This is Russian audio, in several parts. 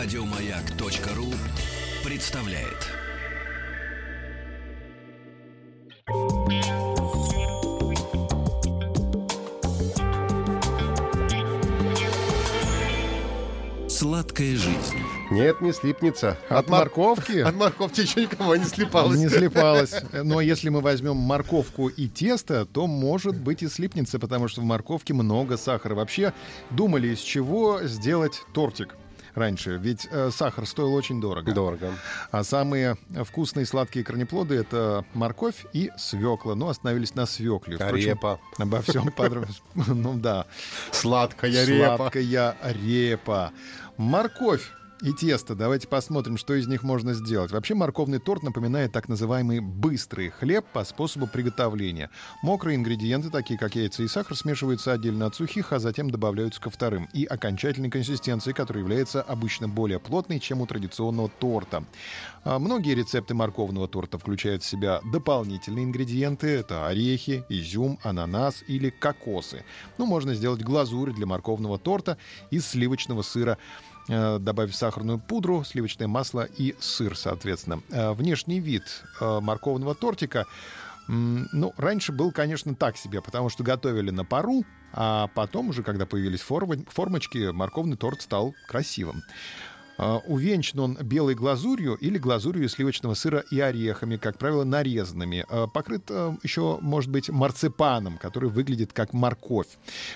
Радиомаяк.ру представляет. Сладкая жизнь. Нет, не слипнется. От морковки? От морковки еще никого не слипалось. Не слипалось. Но если мы возьмем морковку и тесто, то может быть и слипнется, потому что в морковке много сахара. Вообще думали, из чего сделать тортик раньше, ведь э, сахар стоил очень дорого. Дорого. А самые вкусные сладкие корнеплоды — это морковь и свекла. Ну, остановились на свекле. А репа. Обо всем подробно. Ну да. Сладкая репа. Сладкая репа. Морковь и тесто. Давайте посмотрим, что из них можно сделать. Вообще морковный торт напоминает так называемый быстрый хлеб по способу приготовления. Мокрые ингредиенты, такие как яйца и сахар, смешиваются отдельно от сухих, а затем добавляются ко вторым. И окончательной консистенции, которая является обычно более плотной, чем у традиционного торта. А многие рецепты морковного торта включают в себя дополнительные ингредиенты. Это орехи, изюм, ананас или кокосы. Ну, можно сделать глазурь для морковного торта из сливочного сыра добавив сахарную пудру, сливочное масло и сыр, соответственно. Э, внешний вид э, морковного тортика ну, раньше был, конечно, так себе, потому что готовили на пару, а потом уже, когда появились формочки, морковный торт стал красивым. А, увенчан он белой глазурью или глазурью из сливочного сыра и орехами, как правило, нарезанными. А, покрыт а, еще, может быть, марципаном, который выглядит как морковь.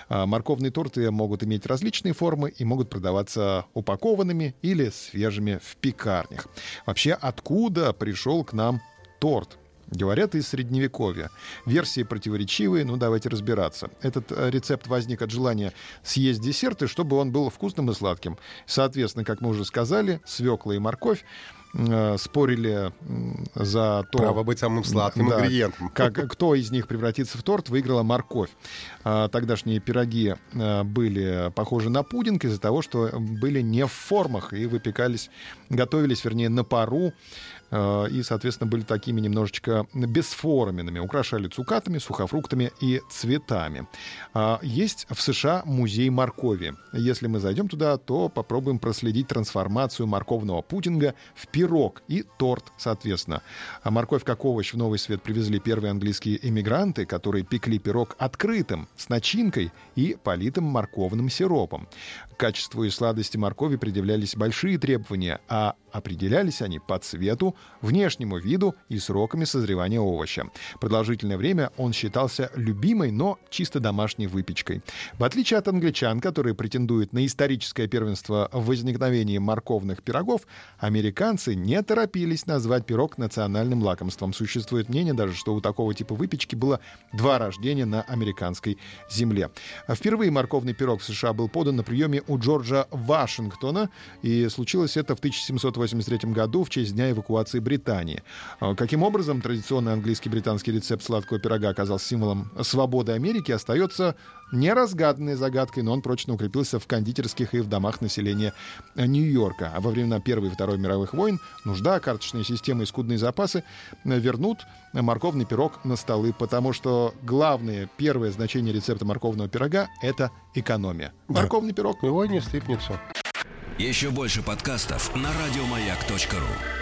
Морковные торты могут иметь различные формы и могут продаваться упакованными или свежими в пекарнях. Вообще, откуда пришел к нам торт? Говорят, из Средневековья. Версии противоречивые, ну давайте разбираться. Этот э, рецепт возник от желания съесть десерты, чтобы он был вкусным и сладким. Соответственно, как мы уже сказали, свекла и морковь спорили за то... Право быть самым сладким да, ингредиентом. Как, кто из них превратится в торт, выиграла морковь. А, тогдашние пироги а, были похожи на пудинг из-за того, что были не в формах и выпекались, готовились, вернее, на пару Э, и, соответственно, были такими немножечко бесформенными, украшали цукатами, сухофруктами и цветами. А, есть в США музей моркови. Если мы зайдем туда, то попробуем проследить трансформацию морковного пудинга в пирог и торт, соответственно. А морковь как овощ в новый свет привезли первые английские эмигранты, которые пекли пирог открытым, с начинкой и политым морковным сиропом. К качеству и сладости моркови предъявлялись большие требования, а определялись они по цвету, внешнему виду и сроками созревания овоща. Продолжительное время он считался любимой, но чисто домашней выпечкой. В отличие от англичан, которые претендуют на историческое первенство в возникновении морковных пирогов, американцы не торопились назвать пирог национальным лакомством. Существует мнение даже, что у такого типа выпечки было два рождения на американской земле. Впервые морковный пирог в США был подан на приеме у Джорджа Вашингтона, и случилось это в 1783 году в честь дня эвакуации Британии. А каким образом традиционный английский британский рецепт сладкого пирога оказался символом свободы Америки, остается неразгаданной загадкой, но он прочно укрепился в кондитерских и в домах населения Нью-Йорка. А во времена Первой и Второй мировых войн нужда, карточные системы и скудные запасы вернут морковный пирог на столы, потому что главное, первое значение рецепта морковного пирога — это экономия. Морковный пирог. Его не слипнется. Еще больше подкастов на радиомаяк.ру